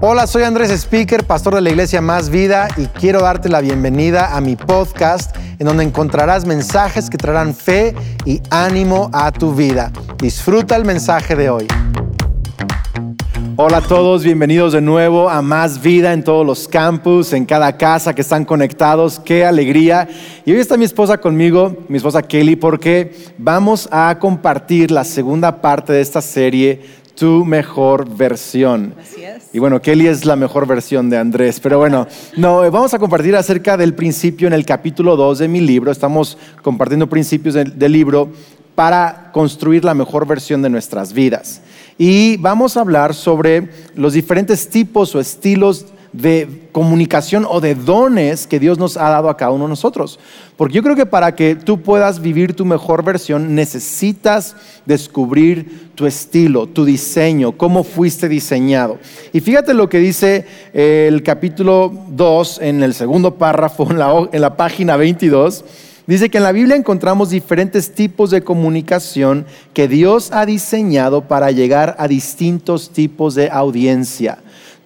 Hola, soy Andrés Speaker, pastor de la iglesia Más Vida y quiero darte la bienvenida a mi podcast en donde encontrarás mensajes que traerán fe y ánimo a tu vida. Disfruta el mensaje de hoy. Hola a todos, bienvenidos de nuevo a Más Vida en todos los campus, en cada casa que están conectados. Qué alegría. Y hoy está mi esposa conmigo, mi esposa Kelly, porque vamos a compartir la segunda parte de esta serie tu mejor versión. Así es. Y bueno, Kelly es la mejor versión de Andrés, pero bueno, no, eh, vamos a compartir acerca del principio en el capítulo 2 de mi libro. Estamos compartiendo principios del, del libro para construir la mejor versión de nuestras vidas. Y vamos a hablar sobre los diferentes tipos o estilos de comunicación o de dones que Dios nos ha dado a cada uno de nosotros. Porque yo creo que para que tú puedas vivir tu mejor versión necesitas descubrir tu estilo, tu diseño, cómo fuiste diseñado. Y fíjate lo que dice el capítulo 2 en el segundo párrafo, en la, en la página 22. Dice que en la Biblia encontramos diferentes tipos de comunicación que Dios ha diseñado para llegar a distintos tipos de audiencia.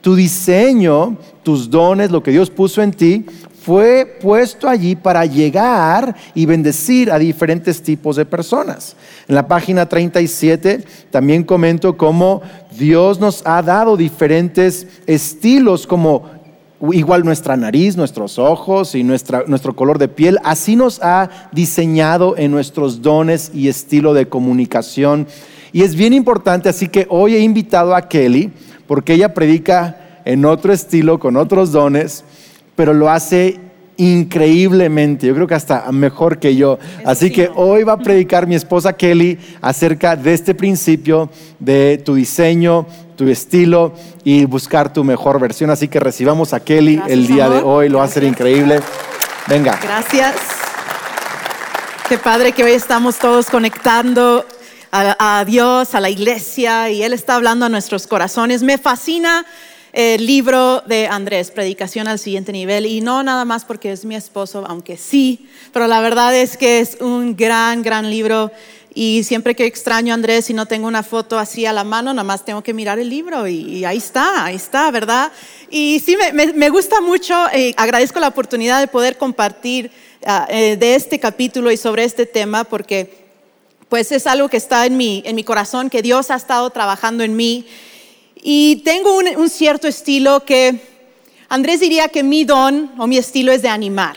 Tu diseño, tus dones, lo que Dios puso en ti, fue puesto allí para llegar y bendecir a diferentes tipos de personas. En la página 37 también comento cómo Dios nos ha dado diferentes estilos como igual nuestra nariz, nuestros ojos y nuestra, nuestro color de piel, así nos ha diseñado en nuestros dones y estilo de comunicación. Y es bien importante, así que hoy he invitado a Kelly porque ella predica en otro estilo, con otros dones, pero lo hace increíblemente, yo creo que hasta mejor que yo. Así que hoy va a predicar mi esposa Kelly acerca de este principio de tu diseño, tu estilo y buscar tu mejor versión. Así que recibamos a Kelly el día de hoy, lo va a ser increíble. Venga. Gracias. Qué padre que hoy estamos todos conectando a, Dios, a la iglesia, y Él está hablando a nuestros corazones. Me fascina el libro de Andrés, Predicación al siguiente nivel, y no nada más porque es mi esposo, aunque sí, pero la verdad es que es un gran, gran libro. Y siempre que extraño a Andrés y no tengo una foto así a la mano, nada más tengo que mirar el libro y, ahí está, ahí está, ¿verdad? Y sí, me, gusta mucho, eh, agradezco la oportunidad de poder compartir ah, eh, de este capítulo y sobre este tema porque pues es algo que está en mi, en mi corazón, que Dios ha estado trabajando en mí. Y tengo un, cierto estilo que Andrés diría que mi don o mi estilo es de animar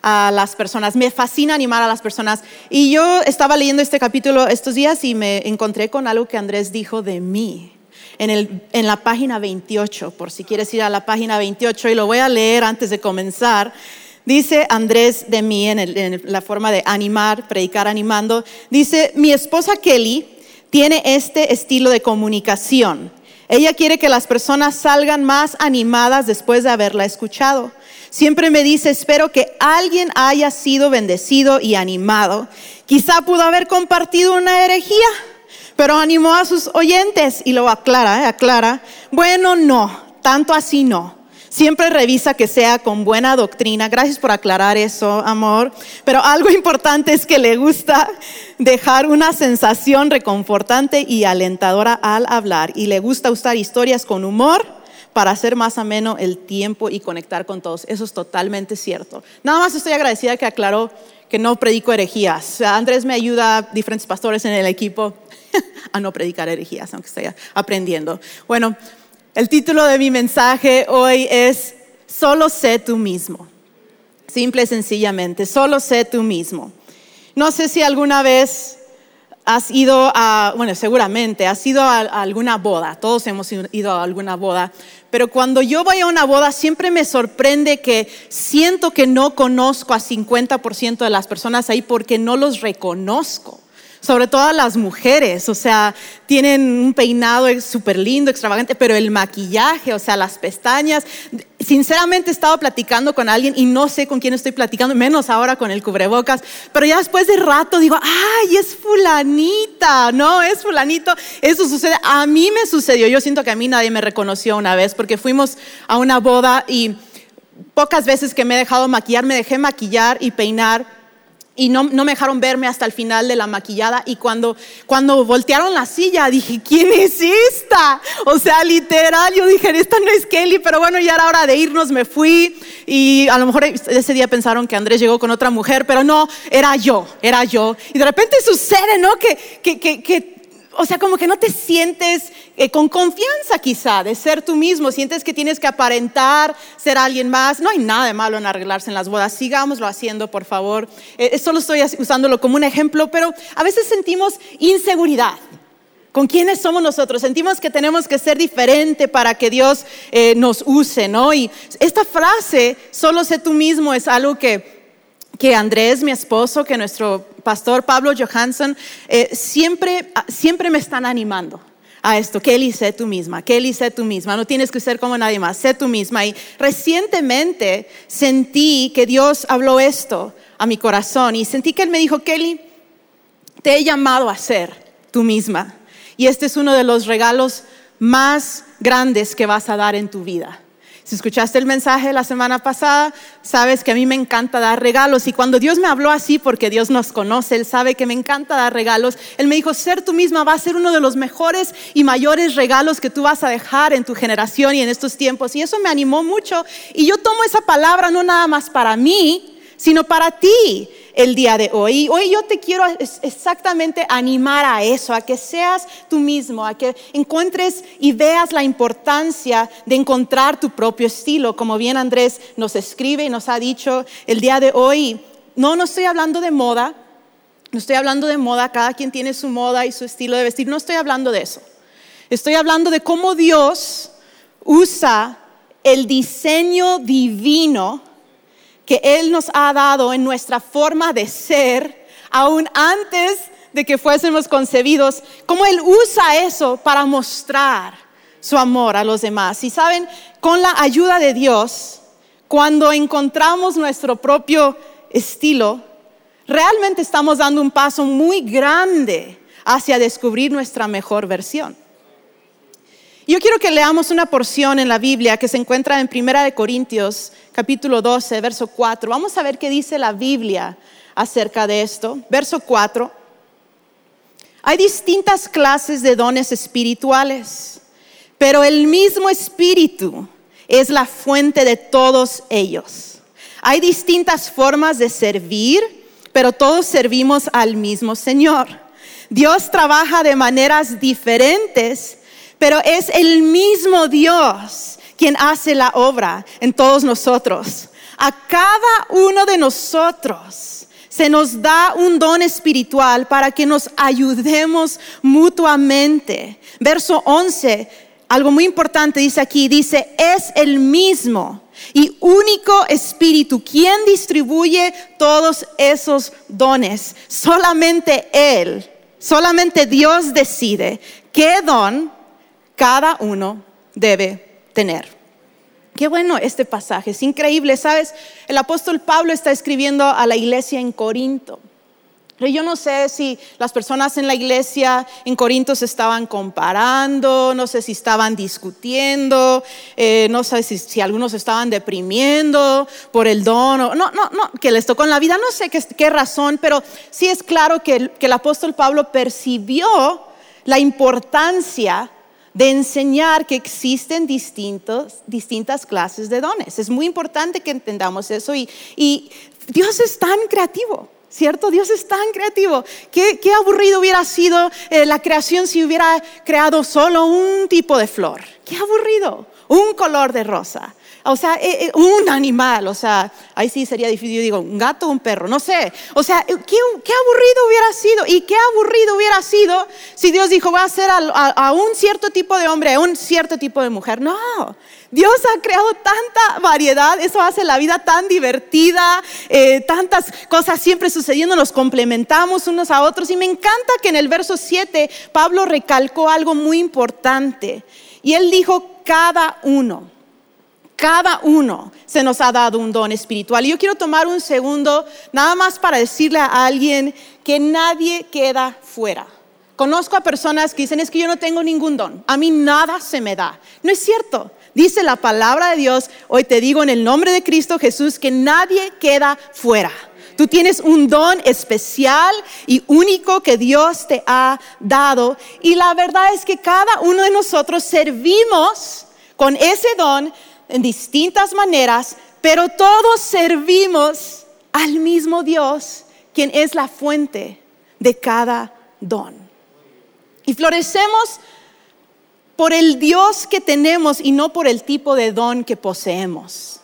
a las personas. Me fascina animar a las personas. Y yo estaba leyendo este capítulo estos días y me encontré con algo que Andrés dijo de mí. En, el, en la página 28, por si quieres ir a la página 28 y lo voy a leer antes de comenzar. Dice Andrés de mí en, la forma de animar, predicar animando, dice, mi esposa Kelly tiene este estilo de comunicación. Ella quiere que las personas salgan más animadas después de haberla escuchado. Siempre me dice, espero que alguien haya sido bendecido y animado. Quizá pudo haber compartido una herejía, pero animó a sus oyentes y lo aclara, ¿eh? aclara. Bueno, no, tanto así no. Siempre revisa que sea con buena doctrina. Gracias por aclarar eso, amor. Pero algo importante es que le gusta dejar una sensación reconfortante y alentadora al hablar. Y le gusta usar historias con humor para hacer más ameno el tiempo y conectar con todos. Eso es totalmente cierto. Nada más estoy agradecida que aclaró que no predico herejías. Andrés me ayuda, diferentes pastores en el equipo, a no predicar herejías, aunque esté aprendiendo. Bueno, el título de mi mensaje hoy es Solo sé tú mismo. Simple y sencillamente, solo sé tú mismo. No sé si alguna vez has ido a, bueno, seguramente has ido a, alguna boda, todos hemos ido a alguna boda, pero cuando yo voy a una boda siempre me sorprende que siento que no conozco a 50% de las personas ahí porque no los reconozco sobre todo las mujeres, o sea, tienen un peinado súper lindo, extravagante, pero el maquillaje, o sea, las pestañas. Sinceramente he estado platicando con alguien y no sé con quién estoy platicando, menos ahora con el cubrebocas, pero ya después de rato digo, ay, es fulanita, no, es fulanito. Eso sucede, a mí me sucedió, yo siento que a mí nadie me reconoció una vez porque fuimos a una boda y pocas veces que me he dejado maquillar, me dejé maquillar y peinar y no, no, me dejaron verme hasta el final de la maquillada y cuando, cuando voltearon la silla dije, ¿quién es esta? O sea, literal, yo dije, esta no es Kelly, pero bueno, ya era hora de irnos, me fui y a lo mejor ese día pensaron que Andrés llegó con otra mujer, pero no, era yo, era yo. Y de repente sucede, ¿no? Que, que, que, que o sea, como que no te sientes eh, con confianza quizá de ser tú mismo, sientes que tienes que aparentar ser alguien más. No hay nada de malo en arreglarse en las bodas, sigámoslo haciendo, por favor. Eh, solo estoy usándolo como un ejemplo, pero a veces sentimos inseguridad. ¿Con quiénes somos nosotros? Sentimos que tenemos que ser diferente para que Dios eh, nos use, ¿no? Y esta frase, solo sé tú mismo, es algo que que Andrés, mi esposo, que nuestro pastor Pablo Johansson, eh, siempre, siempre me están animando a esto. Kelly, sé tú misma. Kelly, sé tú misma. No tienes que ser como nadie más. Sé tú misma. Y recientemente sentí que Dios habló esto a mi corazón y sentí que Él me dijo, Kelly, te he llamado a ser tú misma. Y este es uno de los regalos más grandes que vas a dar en tu vida. Si escuchaste el mensaje la semana pasada, sabes que a mí me encanta dar regalos. Y cuando Dios me habló así, porque Dios nos conoce, Él sabe que me encanta dar regalos, Él me dijo, ser tú misma va a ser uno de los mejores y mayores regalos que tú vas a dejar en tu generación y en estos tiempos. Y eso me animó mucho. Y yo tomo esa palabra no nada más para mí, sino para ti el día de hoy. Hoy yo te quiero exactamente animar a eso, a que seas tú mismo, a que encuentres y veas la importancia de encontrar tu propio estilo, como bien Andrés nos escribe y nos ha dicho el día de hoy. No, no estoy hablando de moda, no estoy hablando de moda, cada quien tiene su moda y su estilo de vestir, no estoy hablando de eso. Estoy hablando de cómo Dios usa el diseño divino que Él nos ha dado en nuestra forma de ser, aún antes de que fuésemos concebidos, cómo Él usa eso para mostrar su amor a los demás. Y saben, con la ayuda de Dios, cuando encontramos nuestro propio estilo, realmente estamos dando un paso muy grande hacia descubrir nuestra mejor versión. Yo quiero que leamos una porción en la Biblia que se encuentra en Primera de Corintios, capítulo 12, verso 4. Vamos a ver qué dice la Biblia acerca de esto. Verso 4. Hay distintas clases de dones espirituales, pero el mismo espíritu es la fuente de todos ellos. Hay distintas formas de servir, pero todos servimos al mismo Señor. Dios trabaja de maneras diferentes pero es el mismo Dios quien hace la obra en todos nosotros. A cada uno de nosotros se nos da un don espiritual para que nos ayudemos mutuamente. Verso 11, algo muy importante dice aquí, dice, es el mismo y único espíritu quien distribuye todos esos dones. Solamente Él, solamente Dios decide qué don cada uno debe tener. Qué bueno este pasaje, es increíble, ¿sabes? El apóstol Pablo está escribiendo a la iglesia en Corinto. Yo no sé si las personas en la iglesia en Corinto se estaban comparando, no sé si estaban discutiendo, eh, no sé si, algunos estaban deprimiendo por el don, no, no, no, que les tocó en la vida, no sé qué, razón, pero sí es claro que que el apóstol Pablo percibió la importancia de enseñar que existen distintos, distintas clases de dones. Es muy importante que entendamos eso y, Dios es tan creativo. ¿Cierto? Dios es tan creativo. Qué, qué aburrido hubiera sido eh, la creación si hubiera creado solo un tipo de flor. Qué aburrido. Un color de rosa. O sea, eh, eh, un animal, o sea, ahí sí sería difícil, yo digo, un gato o un perro, no sé. O sea, ¿qué, aburrido hubiera sido y qué aburrido hubiera sido si Dios dijo, va a hacer a, un cierto tipo de hombre, a un cierto tipo de mujer. No, Dios ha creado tanta variedad, eso hace la vida tan divertida, eh, tantas cosas siempre sucediendo, nos complementamos unos a otros. Y me encanta que en el verso 7 Pablo recalcó algo muy importante. Y él dijo, cada uno cada uno se nos ha dado un don espiritual. Y yo quiero tomar un segundo nada más para decirle a alguien que nadie queda fuera. Conozco a personas que dicen, es que yo no tengo ningún don, a mí nada se me da. No es cierto. Dice la palabra de Dios, hoy te digo en el nombre de Cristo Jesús, que nadie queda fuera. Tú tienes un don especial y único que Dios te ha dado. Y la verdad es que cada uno de nosotros servimos con ese don en distintas maneras, pero todos servimos al mismo Dios, quien es la fuente de cada don. Y florecemos por el Dios que tenemos y no por el tipo de don que poseemos.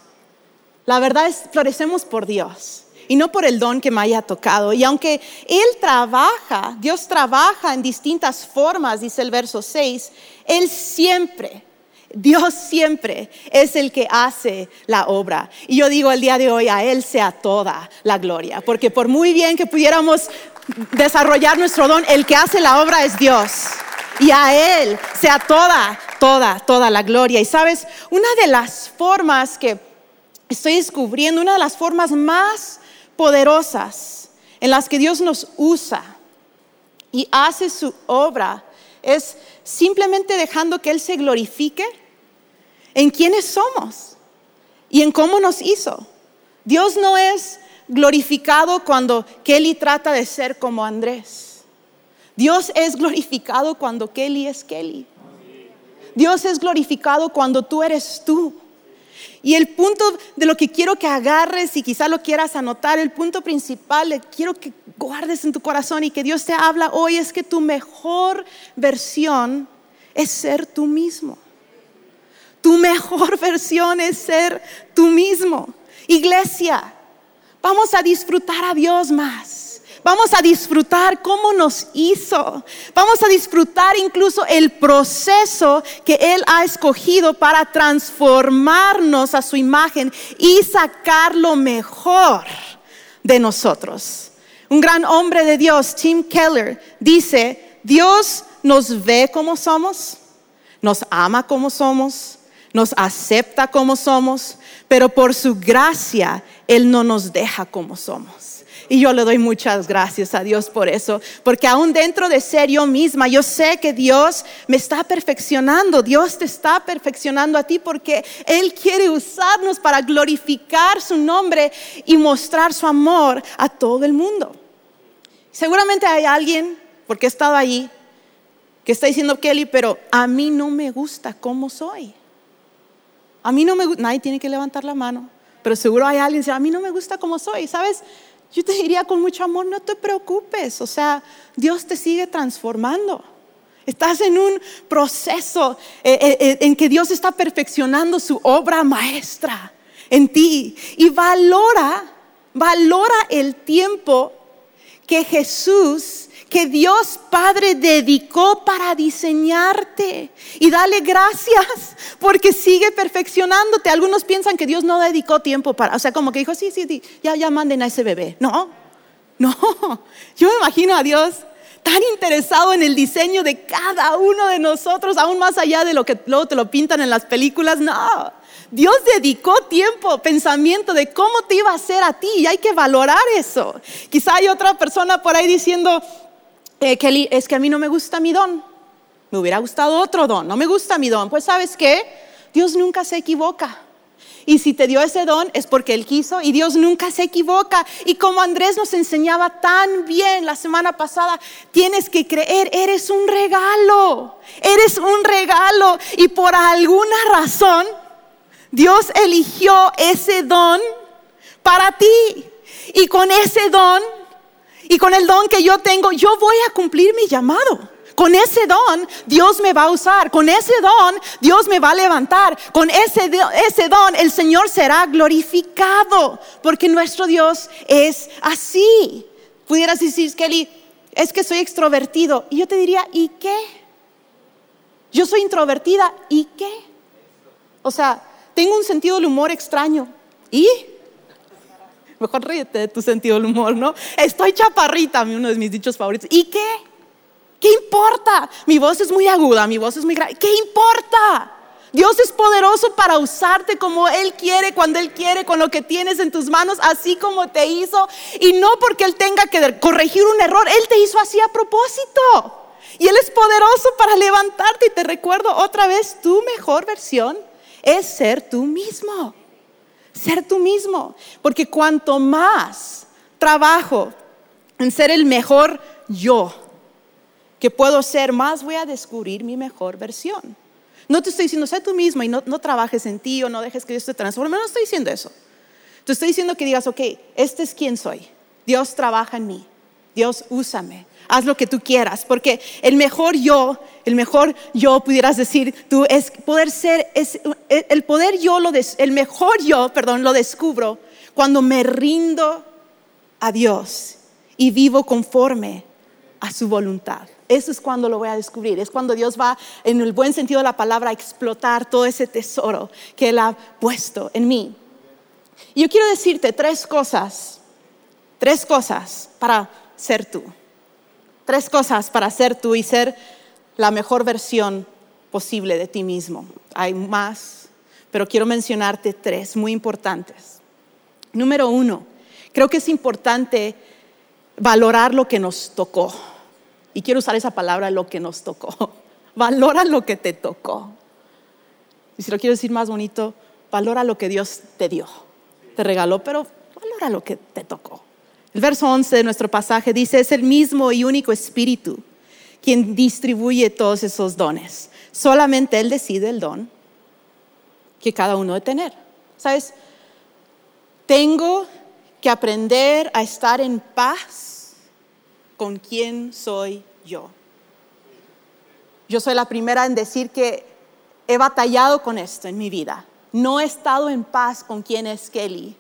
La verdad es, florecemos por Dios y no por el don que me haya tocado. Y aunque Él trabaja, Dios trabaja en distintas formas, dice el verso 6, Él siempre, Dios siempre es el que hace la obra. Y yo digo el día de hoy, a Él sea toda la gloria, porque por muy bien que pudiéramos desarrollar nuestro don, el que hace la obra es Dios. Y a Él sea toda, toda, toda la gloria. Y sabes, una de las formas que estoy descubriendo, una de las formas más poderosas en las que Dios nos usa y hace su obra es simplemente dejando que Él se glorifique en quiénes somos y en cómo nos hizo. Dios no es glorificado cuando Kelly trata de ser como Andrés. Dios es glorificado cuando Kelly es Kelly. Dios es glorificado cuando tú eres tú. Y el punto de lo que quiero que agarres y quizá lo quieras anotar, el punto principal, quiero que guardes en tu corazón y que Dios te habla hoy es que tu mejor versión es ser tú mismo. Tu mejor versión es ser tú mismo. Iglesia, vamos a disfrutar a Dios más. Vamos a disfrutar cómo nos hizo. Vamos a disfrutar incluso el proceso que Él ha escogido para transformarnos a su imagen y sacar lo mejor de nosotros. Un gran hombre de Dios, Tim Keller, dice, Dios nos ve como somos, nos ama como somos, nos acepta como somos, pero por su gracia Él no nos deja como somos. Y yo le doy muchas gracias a Dios por eso, porque aún dentro de ser yo misma, yo sé que Dios me está perfeccionando, Dios te está perfeccionando a ti porque Él quiere usarnos para glorificar su nombre y mostrar su amor a todo el mundo. Seguramente hay alguien, porque he estado allí, que está diciendo, Kelly, pero a mí no me gusta cómo soy. A mí no me gusta, nadie tiene que levantar la mano, pero seguro hay alguien que dice, a mí no me gusta cómo soy, ¿sabes? Yo te diría con mucho amor, no te preocupes, o sea, Dios te sigue transformando. Estás en un proceso eh, eh, eh, en que Dios está perfeccionando su obra maestra en ti y valora, valora el tiempo que Jesús que Dios Padre dedicó para diseñarte. Y dale gracias porque sigue perfeccionándote. Algunos piensan que Dios no dedicó tiempo para, o sea, como que dijo, sí, sí, ya, ya manden a ese bebé. No, no. Yo me imagino a Dios tan interesado en el diseño de cada uno de nosotros, aún más allá de lo que luego te lo pintan en las películas. No. Dios dedicó tiempo, pensamiento de cómo te iba a hacer a ti y hay que valorar eso. Quizá hay otra persona por ahí diciendo, eh, Kelly, es que a mí no me gusta mi don. Me hubiera gustado otro don, no me gusta mi don. Pues sabes qué, Dios nunca se equivoca. Y si te dio ese don es porque Él quiso y Dios nunca se equivoca. Y como Andrés nos enseñaba tan bien la semana pasada, tienes que creer, eres un regalo, eres un regalo. Y por alguna razón, Dios eligió ese don para ti. Y con ese don y con el don que yo tengo, yo voy a cumplir mi llamado. Con ese don Dios me va a usar. Con ese don Dios me va a levantar. Con ese, don el Señor será glorificado. Porque nuestro Dios es así. Pudieras decir, Kelly, es que soy extrovertido. Y yo te diría, ¿y qué? Yo soy introvertida. ¿Y qué? O sea, tengo un sentido del humor extraño. ¿Y? Mejor ríete de tu sentido del humor, ¿no? Estoy chaparrita, uno de mis dichos favoritos. ¿Y qué? ¿Qué importa? Mi voz es muy aguda, mi voz es muy grave. ¿Qué importa? Dios es poderoso para usarte como Él quiere, cuando Él quiere, con lo que tienes en tus manos, así como te hizo. Y no porque Él tenga que corregir un error, Él te hizo así a propósito. Y Él es poderoso para levantarte. Y te recuerdo otra vez, tu mejor versión es ser tú mismo ser tú mismo. Porque cuanto más trabajo en ser el mejor yo que puedo ser, más voy a descubrir mi mejor versión. No te estoy diciendo, sé tú misma y no, no trabajes en ti o no dejes que Dios te transforme. No estoy diciendo eso. Te estoy diciendo que digas, ok, este es quien soy. Dios trabaja en mí. Dios úsame. Haz lo que tú quieras. Porque el mejor yo, el mejor yo, pudieras decir tú, es poder ser, es, el poder yo, lo el mejor yo, perdón, lo descubro cuando me rindo a Dios y vivo conforme a su voluntad. Eso es cuando lo voy a descubrir. Es cuando Dios va, en el buen sentido de la palabra, a explotar todo ese tesoro que Él ha puesto en mí. Y yo quiero decirte tres cosas, tres cosas para ser tú. Tres cosas para ser tú y ser la mejor versión posible de ti mismo. Hay más, pero quiero mencionarte tres muy importantes. Número uno, creo que es importante valorar lo que nos tocó. Y quiero usar esa palabra, lo que nos tocó. Valora lo que te tocó. Y si lo quiero decir más bonito, valora lo que Dios te dio, te regaló, pero valora lo que te tocó. El verso 11 de nuestro pasaje dice, es el mismo y único Espíritu quien distribuye todos esos dones. Solamente Él decide el don que cada uno debe tener. ¿Sabes? Tengo que aprender a estar en paz con quién soy yo. Yo soy la primera en decir que he batallado con esto en mi vida. No he estado en paz con quién es Kelly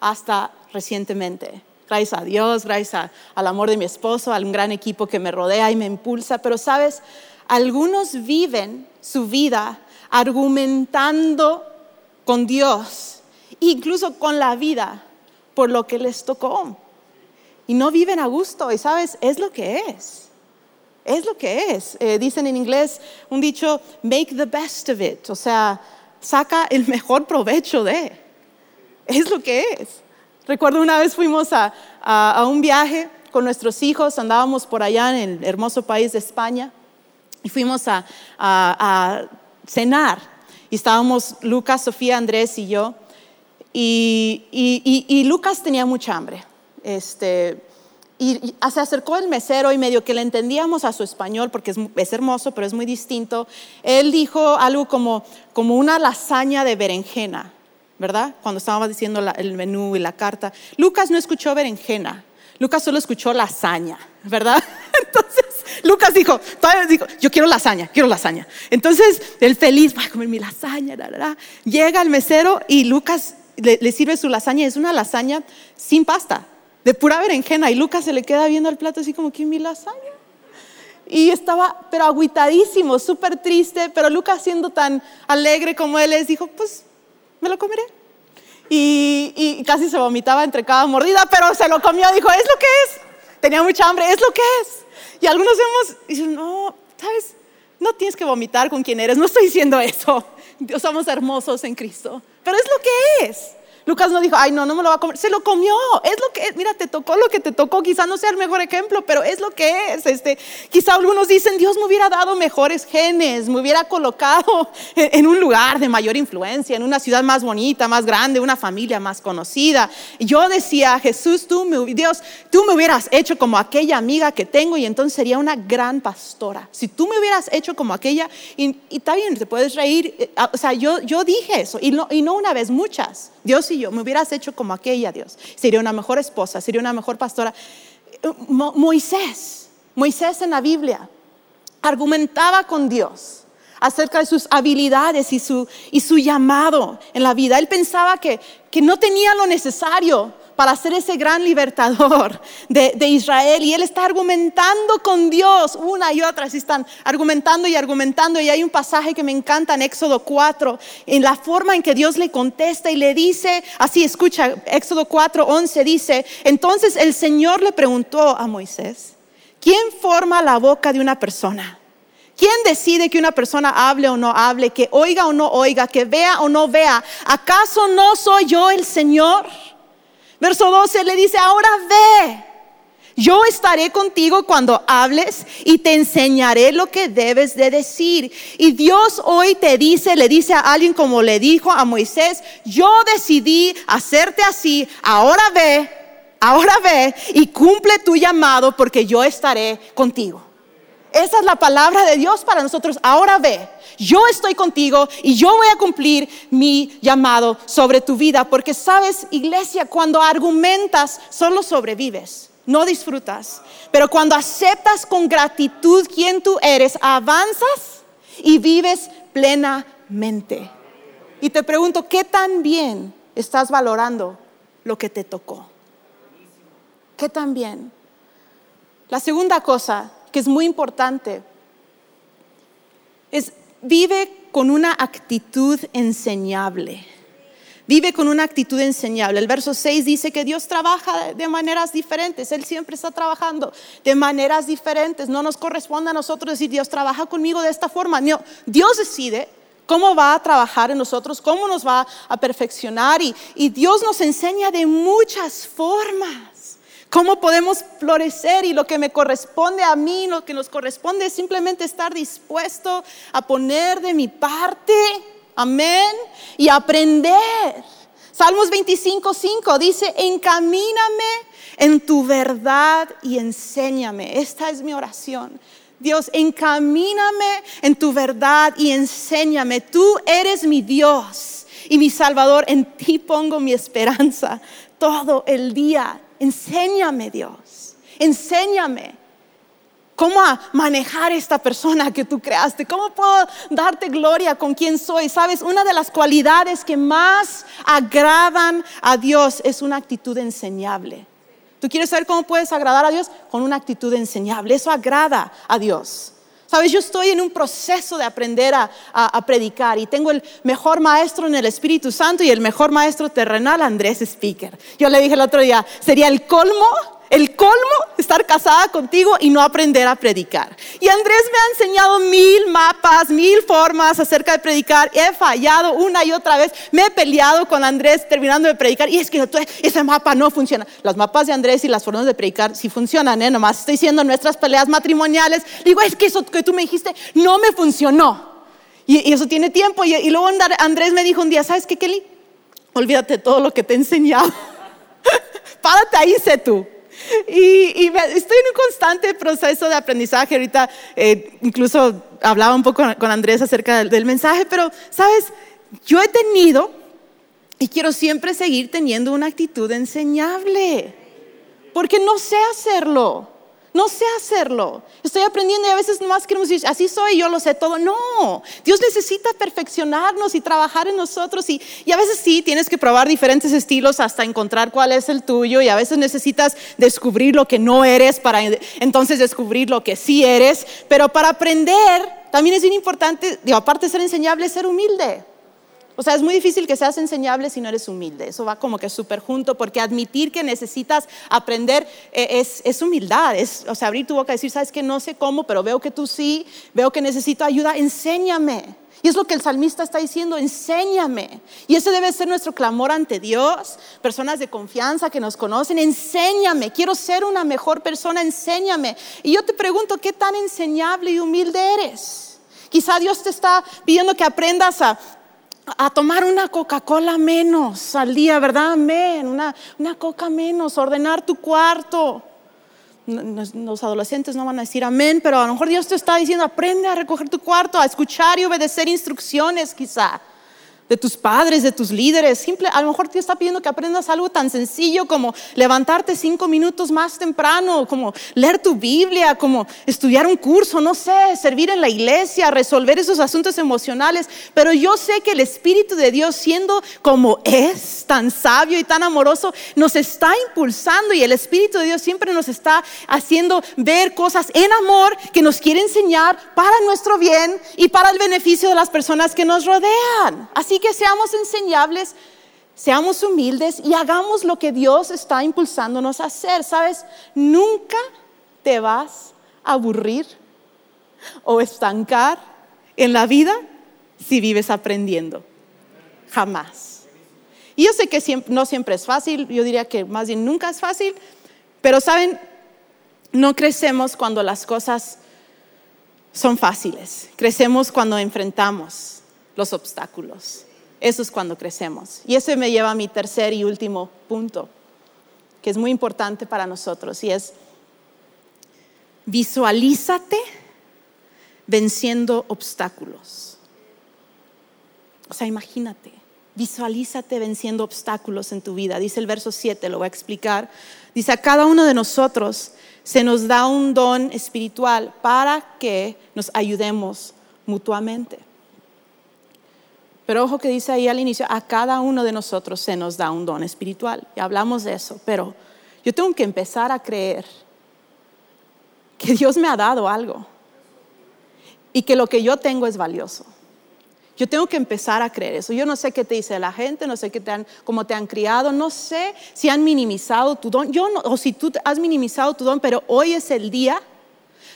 hasta recientemente. Gracias a Dios, gracias al amor de mi esposo, al gran equipo que me rodea y me impulsa. Pero sabes, algunos viven su vida argumentando con Dios, incluso con la vida, por lo que les tocó y no viven a gusto. Y sabes, es lo que es. Es lo que es. Eh, dicen en inglés un dicho, make the best of it. O sea, saca el mejor provecho de. Es lo que es. Recuerdo una vez fuimos a, un viaje con nuestros hijos, andábamos por allá en el hermoso país de España y fuimos a, cenar. Y estábamos Lucas, Sofía, Andrés y yo. y Lucas tenía mucha hambre. Este, y, se acercó el mesero y medio que le entendíamos a su español, porque es, hermoso, pero es muy distinto. Él dijo algo como, como una lasaña de berenjena, ¿verdad? Cuando estábamos diciendo el menú y la carta. Lucas no escuchó berenjena, Lucas solo escuchó lasaña, ¿verdad? Entonces, Lucas dijo, dijo, yo quiero lasaña, quiero lasaña. Entonces, él feliz, va a comer mi lasaña, llega el mesero y Lucas le, sirve su lasaña, es una lasaña sin pasta de pura berenjena. Y Lucas se le queda viendo el plato así como, que mi lasaña? Y estaba, pero agüitadísimo, súper triste, pero Lucas siendo tan alegre como él es, dijo, pues me lo comeré. Y, y, casi se vomitaba entre cada mordida, pero se lo comió, dijo, es lo que es. Tenía mucha hambre, es lo que es. Y algunos vemos y dicen, no, ¿sabes? No tienes que vomitar con quien eres, no estoy diciendo eso. Dios somos hermosos en Cristo, pero es lo que es. Lucas no dijo, ay, no, no me lo va a comer. Se lo comió. Es lo que es. Mira, te tocó lo que te tocó. Quizá no sea el mejor ejemplo, pero es lo que es. Este, quizá algunos dicen, Dios me hubiera dado mejores genes, me hubiera colocado en un lugar de mayor influencia, en una ciudad más bonita, más grande, una familia más conocida. Yo decía, Jesús, tú me, Dios, tú me hubieras hecho como aquella amiga que tengo y entonces sería una gran pastora. Si tú me hubieras hecho como aquella, y, está bien, te puedes reír. Eh, o sea, yo, yo dije eso, y no, y no una vez, muchas. Dios y yo, me hubieras hecho como aquella, Dios. Sería una mejor esposa, sería una mejor pastora. Moisés, Moisés en la Biblia, argumentaba con Dios acerca de sus habilidades y su, y su llamado en la vida. Él pensaba que, que no tenía lo necesario para ser ese gran libertador de, Israel. Y él está argumentando con Dios una y otra, así están argumentando y argumentando. Y hay un pasaje que me encanta en Éxodo 4, en la forma en que Dios le contesta y le dice, así escucha, Éxodo 4, 11 dice, entonces el Señor le preguntó a Moisés, ¿quién forma la boca de una persona? ¿Quién decide que una persona hable o no hable, que oiga o no oiga, que vea o no vea? ¿Acaso no soy yo el Señor? Verso 12 le dice, ahora ve, yo estaré contigo cuando hables y te enseñaré lo que debes de decir. Y Dios hoy te dice, le dice a alguien como le dijo a Moisés, yo decidí hacerte así, ahora ve ahora ve y cumple tu llamado porque yo estaré contigo. Esa es la palabra de Dios para nosotros. Ahora ve, yo estoy contigo y yo voy a cumplir mi llamado sobre tu vida. Porque sabes, iglesia, cuando argumentas, solo sobrevives, no disfrutas. Pero cuando aceptas con gratitud quién tú eres, avanzas y vives plenamente. Y te pregunto, ¿qué tan bien estás valorando lo que te tocó? ¿Qué tan bien? La segunda cosa que es muy importante es vive con una actitud enseñable. Vive con una actitud enseñable. El verso 6 dice que Dios trabaja de maneras diferentes. Él siempre está trabajando de maneras diferentes. No nos corresponde a nosotros decir, Dios trabaja conmigo de esta forma. Dios decide cómo va a trabajar en nosotros, cómo nos va a perfeccionar. Y Dios nos enseña de muchas formas cómo podemos florecer y lo que me corresponde a mí, lo que nos corresponde es simplemente estar dispuesto a poner de mi parte, amén, y aprender. Salmos 25.5 dice, encamíname en tu verdad y enséñame. Esta es mi oración. Dios, encamíname en tu verdad y enséñame. Tú eres mi Dios y mi Salvador. En ti pongo mi esperanza todo el día enséñame Dios, enséñame cómo manejar esta persona que tú creaste, cómo puedo darte gloria con quien soy. Sabes, una de las cualidades que más agradan a Dios es una actitud enseñable. ¿Tú quieres saber cómo puedes agradar a Dios? Con una actitud enseñable. Eso agrada a Dios. Sabes, yo estoy en un proceso de aprender a, predicar y tengo el mejor maestro en el Espíritu Santo y el mejor maestro terrenal, Andrés Speaker. Yo le dije el otro día, sería el colmo el colmo, estar casada contigo y no aprender a predicar. Y Andrés me ha enseñado mil mapas, mil formas acerca de predicar. He fallado una y otra vez. Me he peleado con Andrés terminando de predicar. Y es que ese mapa no funciona. Las mapas de Andrés y las formas de predicar sí funcionan, ¿eh? Nomás estoy diciendo nuestras peleas matrimoniales. Digo, es que eso que tú me dijiste no me funcionó. Y, eso tiene tiempo. Y, luego Andrés me dijo un día, ¿sabes qué, Kelly? Olvídate todo lo que te he enseñado. Párate ahí, sé tú. Y, estoy en un constante proceso de aprendizaje. Ahorita eh, incluso hablaba un poco con Andrés acerca del mensaje, pero, ¿sabes? Yo he tenido y quiero siempre seguir teniendo una actitud enseñable, porque no sé hacerlo. No sé hacerlo. Estoy aprendiendo y a veces nomás queremos decir, así soy, yo lo sé todo. No, Dios necesita perfeccionarnos y trabajar en nosotros. Y, y, a veces sí, tienes que probar diferentes estilos hasta encontrar cuál es el tuyo. Y a veces necesitas descubrir lo que no eres para entonces descubrir lo que sí eres. Pero para aprender también es bien importante, digo, aparte de ser enseñable, ser humilde. O sea, es muy difícil que seas enseñable si no eres humilde. Eso va como que súper junto, porque admitir que necesitas aprender eh, es, humildad. Es, o sea, abrir tu boca y decir, sabes que no sé cómo, pero veo que tú sí, veo que necesito ayuda, enséñame. Y es lo que el salmista está diciendo, enséñame. Y ese debe ser nuestro clamor ante Dios, personas de confianza que nos conocen, enséñame, quiero ser una mejor persona, enséñame. Y yo te pregunto, ¿qué tan enseñable y humilde eres? Quizá Dios te está pidiendo que aprendas a a tomar una Coca-Cola menos al día, ¿verdad? Amén. Una, una Coca menos, ordenar tu cuarto. Los adolescentes no van a decir amén, pero a lo mejor Dios te está diciendo, aprende a recoger tu cuarto, a escuchar y obedecer instrucciones quizá de tus padres, de tus líderes. Simple, a lo mejor te está pidiendo que aprendas algo tan sencillo como levantarte cinco minutos más temprano, como leer tu Biblia, como estudiar un curso, no sé, servir en la iglesia, resolver esos asuntos emocionales. Pero yo sé que el Espíritu de Dios, siendo como es, tan sabio y tan amoroso, nos está impulsando y el Espíritu de Dios siempre nos está haciendo ver cosas en amor que nos quiere enseñar para nuestro bien y para el beneficio de las personas que nos rodean. Así que seamos enseñables, seamos humildes y hagamos lo que Dios está impulsándonos a hacer. ¿Sabes? Nunca te vas a aburrir o estancar en la vida si vives aprendiendo. Jamás. Y yo sé que no siempre es fácil, yo diría que más bien nunca es fácil, pero saben, no crecemos cuando las cosas son fáciles, crecemos cuando enfrentamos los obstáculos. Eso es cuando crecemos. Y eso me lleva a mi tercer y último punto. que es muy importante para nosotros y es visualízate venciendo obstáculos. O sea, imagínate, visualízate venciendo obstáculos en tu vida. Dice el verso 7, lo voy a explicar. Dice, a cada uno de nosotros se nos da un don espiritual para que nos ayudemos mutuamente. Pero ojo que dice ahí al inicio, a cada uno de nosotros se nos da un don espiritual. Y hablamos de eso, pero yo tengo que empezar a creer que Dios me ha dado algo y que lo que yo tengo es valioso. Yo tengo que empezar a creer eso. Yo no sé qué te dice la gente, no sé qué te han, cómo te han criado, no sé si han minimizado tu don, yo o si tú has minimizado tu don, pero hoy es el día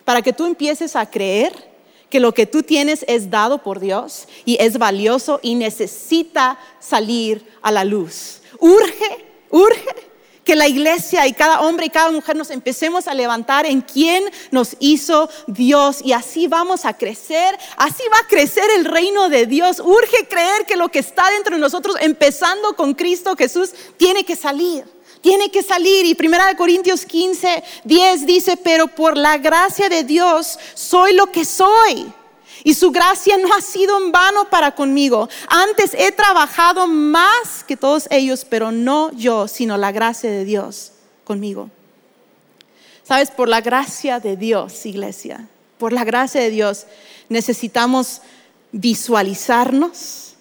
para que tú empieces a creer que lo que tú tienes es dado por Dios y es valioso y necesita salir a la luz. Urge, urge que la iglesia y cada hombre y cada mujer nos empecemos a levantar en quién nos hizo Dios y así vamos a crecer, así va a crecer el reino de Dios. Urge creer que lo que está dentro de nosotros, empezando con Cristo Jesús, tiene que salir. Tiene que salir. Y primera de Corintios 15, 10 dice, pero por la gracia de Dios soy lo que soy y su gracia no ha sido en vano para conmigo. Antes he trabajado más que todos ellos, pero no yo, sino la gracia de Dios conmigo. Sabes, por la gracia de Dios, iglesia, por la gracia de Dios, necesitamos visualizarnos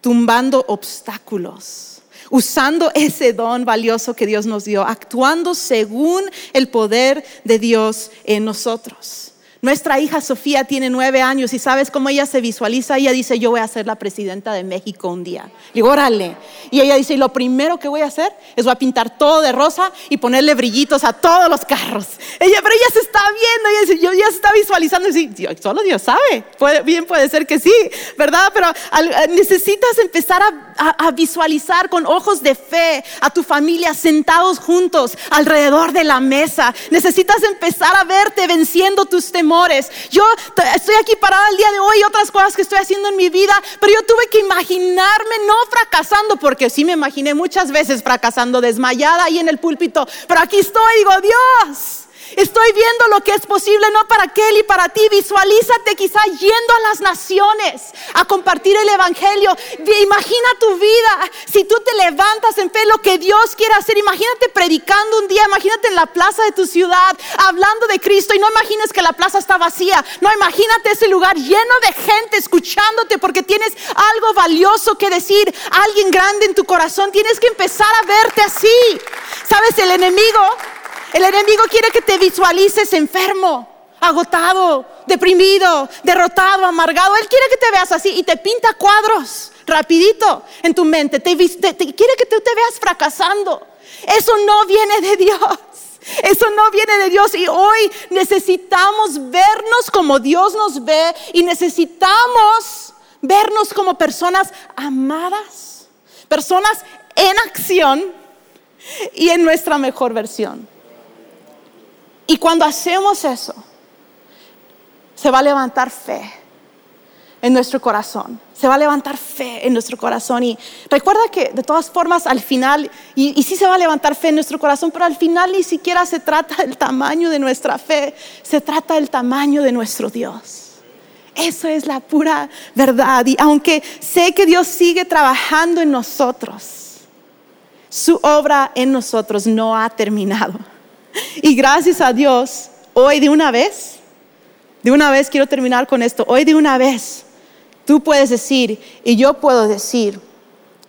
tumbando obstáculos, usando ese don valioso que Dios nos dio, actuando según el poder de Dios en nosotros. Nuestra hija Sofía tiene nueve años y sabes cómo ella se visualiza. Ella dice, yo voy a ser la presidenta de México un día. digo, órale. Y ella dice, y lo primero que voy a hacer es voy a pintar todo de rosa y ponerle brillitos a todos los carros. Ella, pero ella se está viendo, ella dice, yo ya se está visualizando. Y dice, solo Dios sabe. bien puede ser que sí, ¿verdad? Pero necesitas empezar a visualizar con ojos de fe a tu familia sentados juntos alrededor de la mesa. Necesitas empezar a verte venciendo tus temores yo estoy aquí parada el día de hoy y otras cosas que estoy haciendo en mi vida, pero yo tuve que imaginarme no fracasando, porque sí me imaginé muchas veces fracasando desmayada ahí en el púlpito, pero aquí estoy, digo, Dios. Estoy viendo lo que es posible, no para aquel y para ti. Visualízate quizá yendo a las naciones a compartir el Evangelio. Imagina tu vida. Si tú te levantas en fe lo que Dios quiere hacer, imagínate predicando un día, imagínate en la plaza de tu ciudad, hablando de Cristo y no imagines que la plaza está vacía. No, imagínate ese lugar lleno de gente escuchándote porque tienes algo valioso que decir, alguien grande en tu corazón. Tienes que empezar a verte así. ¿Sabes? El enemigo el enemigo quiere que te visualices enfermo, agotado, deprimido, derrotado, amargado. Él quiere que te veas así y te pinta cuadros rapidito en tu mente. Te, quiere que tú te veas fracasando. Eso no viene de Dios. Eso no viene de Dios y hoy necesitamos vernos como Dios nos ve y necesitamos vernos como personas amadas, personas en acción y en nuestra mejor versión. Y cuando hacemos eso, se va a levantar fe en nuestro corazón. Se va a levantar fe en nuestro corazón. Y recuerda que de todas formas al final, y, sí se va a levantar fe en nuestro corazón, pero al final ni siquiera se trata del tamaño de nuestra fe, se trata del tamaño de nuestro Dios. Eso es la pura verdad. Y aunque sé que Dios sigue trabajando en nosotros, su obra en nosotros no ha terminado. Y gracias a Dios, hoy de una vez, de una vez quiero terminar con esto, hoy de una vez, tú puedes decir y yo puedo decir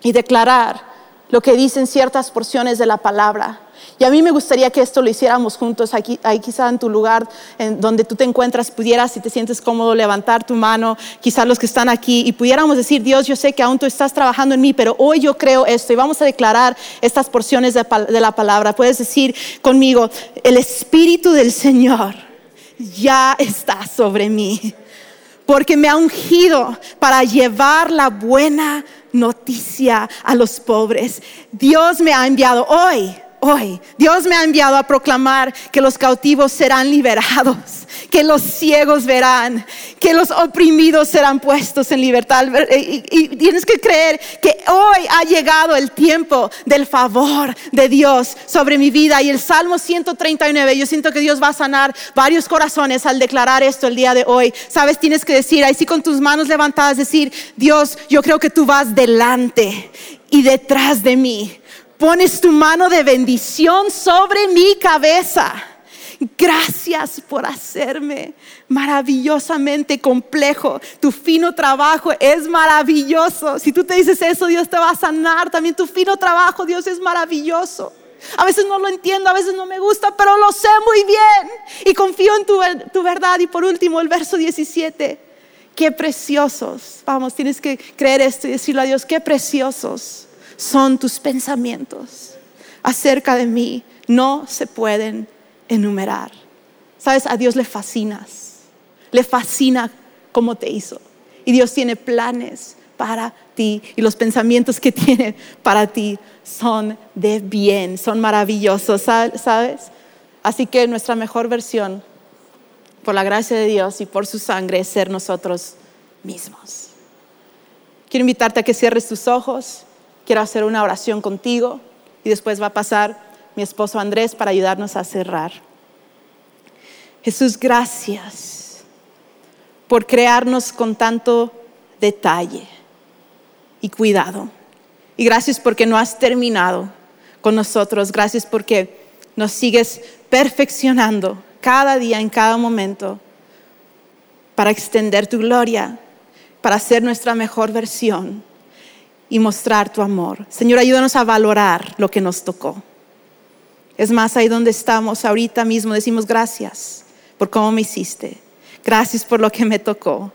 y declarar lo que dicen ciertas porciones de la palabra. Y a mí me gustaría que esto lo hiciéramos juntos, aquí, ahí quizá en tu lugar en donde tú te encuentras, pudieras, si te sientes cómodo, levantar tu mano, quizás los que están aquí, y pudiéramos decir, Dios, yo sé que aún tú estás trabajando en mí, pero hoy yo creo esto, y vamos a declarar estas porciones de, de la palabra. Puedes decir conmigo, el Espíritu del Señor ya está sobre mí, porque me ha ungido para llevar la buena noticia a los pobres. Dios me ha enviado hoy hoy. Dios me ha enviado a proclamar que los cautivos serán liberados, que los ciegos verán, que los oprimidos serán puestos en libertad. Y, tienes que creer que hoy ha llegado el tiempo del favor de Dios sobre mi vida. Y el Salmo 139, yo siento que Dios va a sanar varios corazones al declarar esto el día de hoy. Sabes, tienes que decir, ahí sí con tus manos levantadas, decir, Dios, yo creo que tú vas delante y detrás de mí pones tu mano de bendición sobre mi cabeza. Gracias por hacerme maravillosamente complejo. Tu fino trabajo es maravilloso. Si tú te dices eso, Dios te va a sanar. También tu fino trabajo, Dios es maravilloso. A veces no lo entiendo, a veces no me gusta, pero lo sé muy bien. Y confío en tu, tu verdad. Y por último, el verso 17. Qué preciosos. Vamos, tienes que creer esto y decirle a Dios, qué preciosos son tus pensamientos acerca de mí. No se pueden enumerar. Sabes, a Dios le fascinas. Le fascina cómo te hizo. Y Dios tiene planes para ti. Y los pensamientos que tiene para ti son de bien, son maravillosos, ¿sabes? Así que nuestra mejor versión, por la gracia de Dios y por su sangre, es ser nosotros mismos. Quiero invitarte a que cierres tus ojos quiero hacer una oración contigo y después va a pasar mi esposo Andrés para ayudarnos a cerrar. Jesús, gracias por crearnos con tanto detalle y cuidado. Y gracias porque no has terminado con nosotros. Gracias porque nos sigues perfeccionando cada día, en cada momento, para extender tu gloria, para ser nuestra mejor versión y mostrar tu amor. Señor, ayúdanos a valorar lo que nos tocó. Es más, ahí donde estamos ahorita mismo decimos gracias por cómo me hiciste. Gracias por lo que me tocó.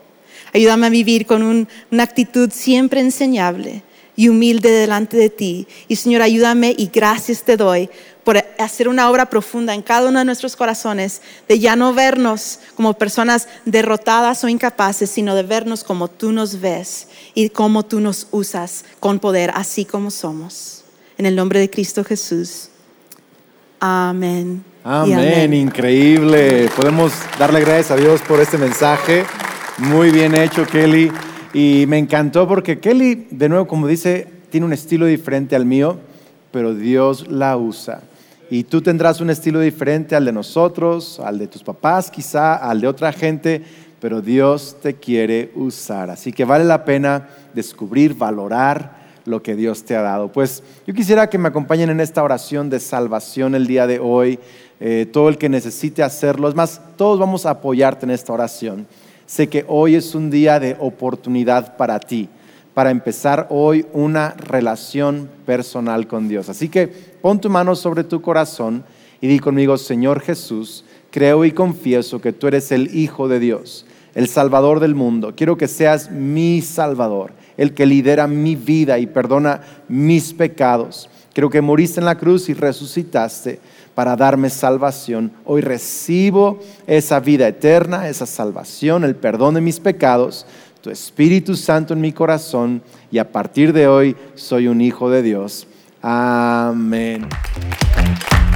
Ayúdame a vivir con una actitud siempre enseñable y humilde delante de ti. Y Señor, ayúdame y gracias te doy por hacer una obra profunda en cada uno de nuestros corazones, de ya no vernos como personas derrotadas o incapaces, sino de vernos como tú nos ves y como tú nos usas con poder, así como somos. En el nombre de Cristo Jesús. Amén. Amén, increíble. Podemos darle gracias a Dios por este mensaje. Muy bien hecho, Kelly. Y me encantó porque Kelly, de nuevo, como dice, tiene un estilo diferente al mío, pero Dios la usa. Y tú tendrás un estilo diferente al de nosotros, al de tus papás quizá, al de otra gente, pero Dios te quiere usar. Así que vale la pena descubrir, valorar lo que Dios te ha dado. Pues yo quisiera que me acompañen en esta oración de salvación el día de hoy, eh, todo el que necesite hacerlo. Es más, todos vamos a apoyarte en esta oración. Sé que hoy es un día de oportunidad para ti para empezar hoy una relación personal con Dios. Así que pon tu mano sobre tu corazón y di conmigo, Señor Jesús, creo y confieso que tú eres el Hijo de Dios, el Salvador del mundo. Quiero que seas mi Salvador, el que lidera mi vida y perdona mis pecados. Creo que moriste en la cruz y resucitaste para darme salvación. Hoy recibo esa vida eterna, esa salvación, el perdón de mis pecados tu Espíritu Santo en mi corazón y a partir de hoy soy un hijo de Dios. Amén.